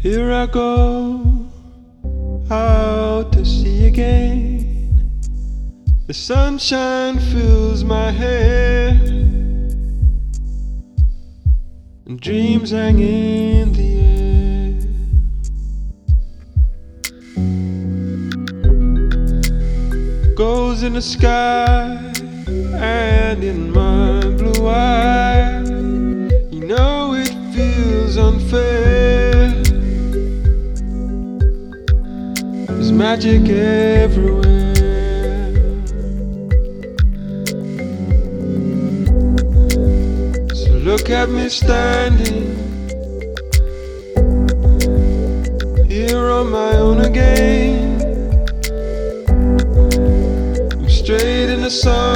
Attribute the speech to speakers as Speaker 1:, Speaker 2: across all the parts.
Speaker 1: Here I go out to sea again. The sunshine fills my hair, and dreams hang in the air. Goes in the sky and in my blue eyes. Unfair. There's magic everywhere. So look at me standing here on my own again. I'm straight in the sunshine.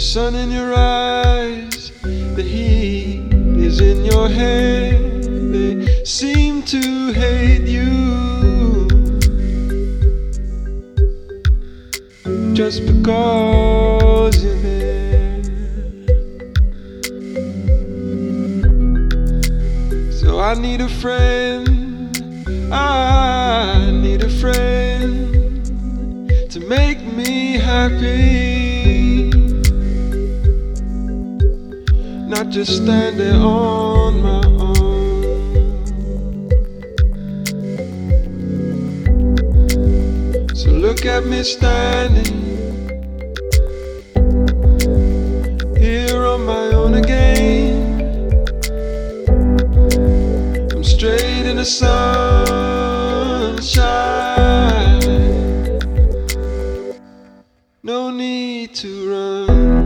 Speaker 1: The sun in your eyes, the heat is in your head. They seem to hate you just because you're there. So I need a friend. I need a friend to make me happy. not just standing on my own. So look at me standing. Here on my own again. I'm straight in the sunshine. No need to run.